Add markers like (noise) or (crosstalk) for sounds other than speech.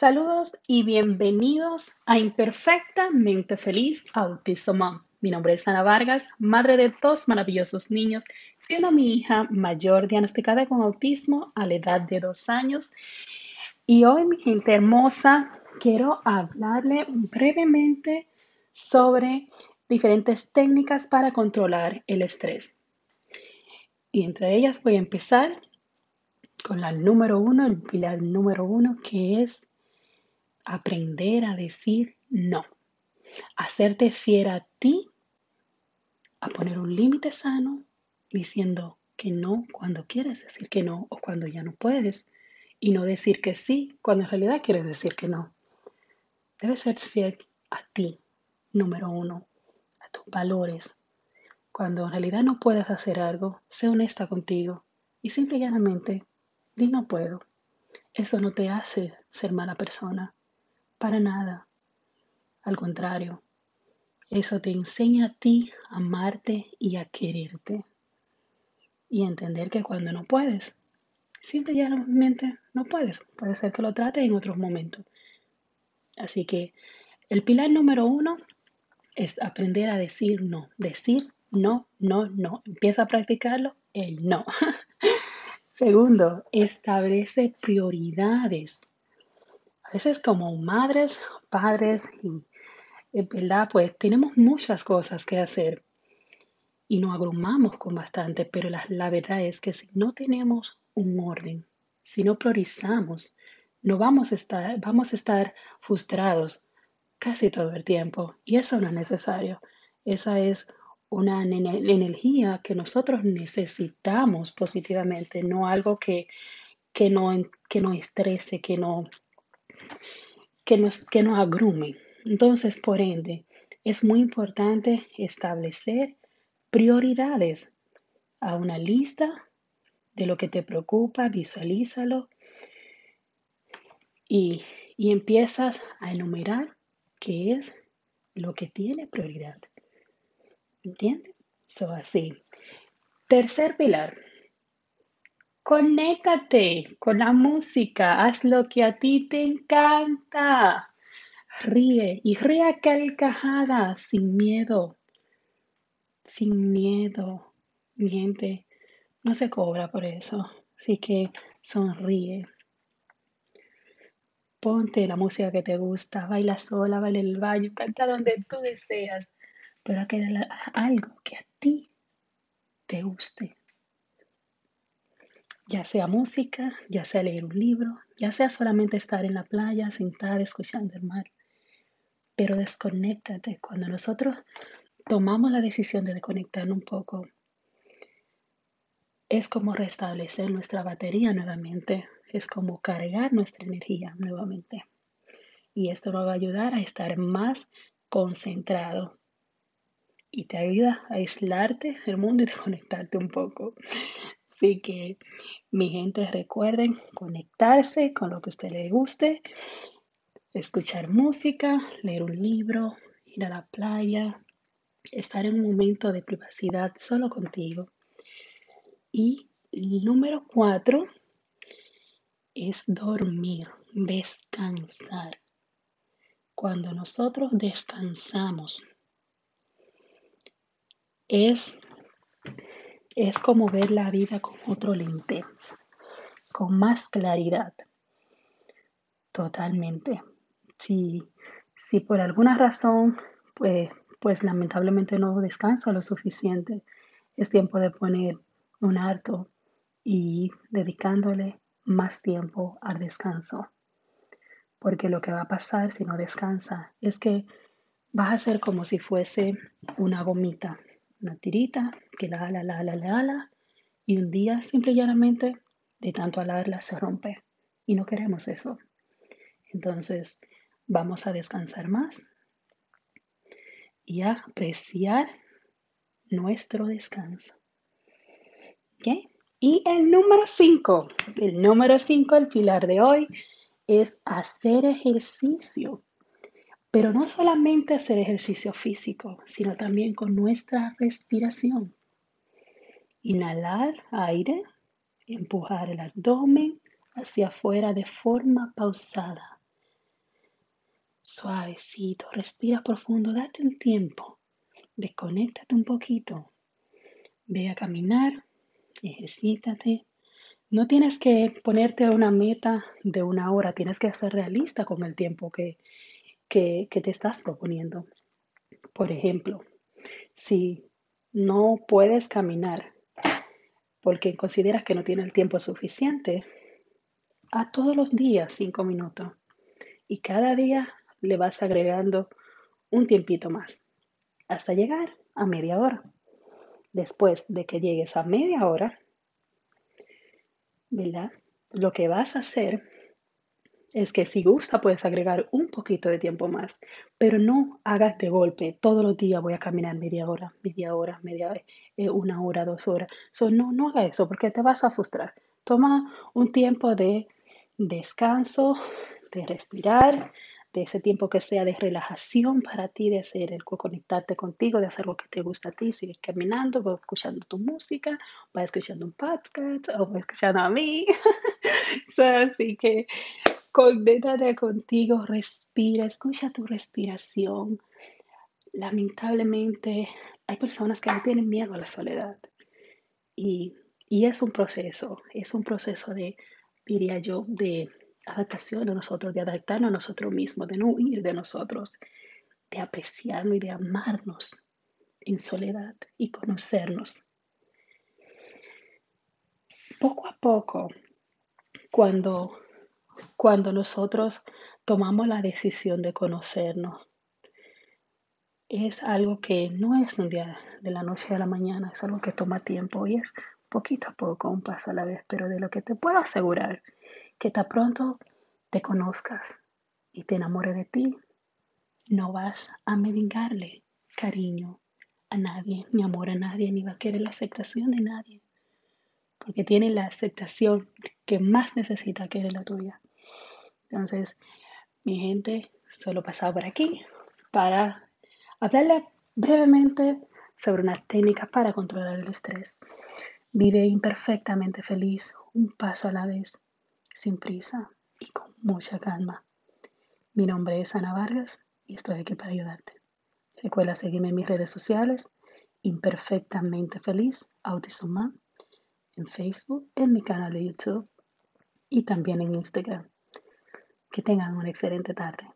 Saludos y bienvenidos a Imperfectamente Feliz Autismo Mom. Mi nombre es Ana Vargas, madre de dos maravillosos niños, siendo mi hija mayor diagnosticada con autismo a la edad de dos años. Y hoy, mi gente hermosa, quiero hablarle brevemente sobre diferentes técnicas para controlar el estrés. Y entre ellas voy a empezar con la número uno, el pilar número uno, que es aprender a decir no. Hacerte fiel a ti, a poner un límite sano, diciendo que no cuando quieres decir que no o cuando ya no puedes. Y no decir que sí cuando en realidad quieres decir que no. Debes ser fiel a ti, número uno, a tus valores. Cuando en realidad no puedes hacer algo, sé honesta contigo y simple y llanamente di no puedo. Eso no te hace ser mala persona. Para nada. Al contrario, eso te enseña a ti a amarte y a quererte. Y entender que cuando no puedes, simple y llanamente no puedes. Puede ser que lo trates en otros momentos. Así que el pilar número uno es aprender a decir no. Decir no, no, no. Empieza a practicarlo el no. (laughs) Segundo, establece prioridades. A veces como madres, padres, ¿verdad? Pues tenemos muchas cosas que hacer y nos abrumamos con bastante, pero la, la verdad es que si no tenemos un orden, si no priorizamos, no vamos a estar, vamos a estar frustrados casi todo el tiempo y eso no es necesario. Esa es una energía que nosotros necesitamos positivamente, no algo que, que, no, que nos estrese, que, no, que, nos, que nos agrume. Entonces, por ende, es muy importante establecer prioridades a una lista de lo que te preocupa, visualízalo y, y empiezas a enumerar qué es lo que tiene prioridad. ¿Entiendes? So, así. Tercer pilar. Conéctate con la música. Haz lo que a ti te encanta. Ríe y ríe a calcajada sin miedo. Sin miedo. Mi gente, no se cobra por eso. Así que sonríe. Ponte la música que te gusta, baila sola, baila el baño, canta donde tú deseas pero que algo que a ti te guste. Ya sea música, ya sea leer un libro, ya sea solamente estar en la playa sentada escuchando el mar. Pero desconéctate. Cuando nosotros tomamos la decisión de desconectarnos un poco, es como restablecer nuestra batería nuevamente, es como cargar nuestra energía nuevamente. Y esto nos va a ayudar a estar más concentrado, y te ayuda a aislarte del mundo y desconectarte un poco. Así que mi gente recuerden conectarse con lo que a usted le guste, escuchar música, leer un libro, ir a la playa, estar en un momento de privacidad solo contigo. Y el número cuatro es dormir, descansar. Cuando nosotros descansamos, es, es como ver la vida con otro lente, con más claridad. Totalmente. Si, si por alguna razón, pues, pues lamentablemente no descansa lo suficiente, es tiempo de poner un alto y dedicándole más tiempo al descanso. Porque lo que va a pasar si no descansa es que vas a ser como si fuese una gomita una tirita que la ala, la ala, la ala, y un día simple y llanamente de tanto alarla se rompe. Y no queremos eso. Entonces, vamos a descansar más y a apreciar nuestro descanso. Y el número 5, el número 5, el pilar de hoy, es hacer ejercicio. Pero no solamente hacer ejercicio físico, sino también con nuestra respiración. Inhalar aire, empujar el abdomen hacia afuera de forma pausada, suavecito, respira profundo, date un tiempo, desconéctate un poquito, ve a caminar, ejercítate. No tienes que ponerte una meta de una hora, tienes que ser realista con el tiempo que, que, te estás proponiendo. Por ejemplo, si no puedes caminar porque consideras que no tienes el tiempo suficiente, a todos los días cinco minutos y cada día le vas agregando un tiempito más hasta llegar a media hora. Después de que llegues a media hora, ¿verdad? Lo que vas a hacer es que si gusta puedes agregar un poquito de tiempo más, pero no hagas de golpe. Todos los días voy a caminar media hora, media hora, media eh, una hora, dos horas. no, no hagas eso porque te vas a frustrar. Toma un tiempo de descanso, de respirar, de ese tiempo que sea de relajación para ti, de hacer el conectarte contigo, de hacer lo que te gusta a ti, sigues caminando, vas escuchando tu música, vas escuchando un podcast o vas escuchando a mí. (laughs) así que conéctate contigo, respira, escucha tu respiración. Lamentablemente hay personas que no tienen miedo a la soledad y, y es un proceso, es un proceso de, diría yo, de adaptación a nosotros, de adaptarnos a nosotros mismos, de no huir de nosotros, de apreciarnos y de amarnos en soledad y conocernos. Poco a poco, cuando, cuando nosotros tomamos la decisión de conocernos, es algo que no es un día de la noche a la mañana, es algo que toma tiempo y es poquito a poco, un paso a la vez, pero de lo que te puedo asegurar que tan pronto te conozcas y te enamore de ti, no vas a mendigarle cariño a nadie, ni amor a nadie, ni va a querer la aceptación de nadie, porque tiene la aceptación que más necesita que es la tuya. Entonces, mi gente, solo pasaba por aquí para hablarle brevemente sobre una técnica para controlar el estrés. Vive imperfectamente feliz, un paso a la vez sin prisa y con mucha calma. Mi nombre es Ana Vargas y estoy aquí para ayudarte. Recuerda seguirme en mis redes sociales, Imperfectamente Feliz, Autism en Facebook, en mi canal de YouTube y también en Instagram. Que tengan una excelente tarde.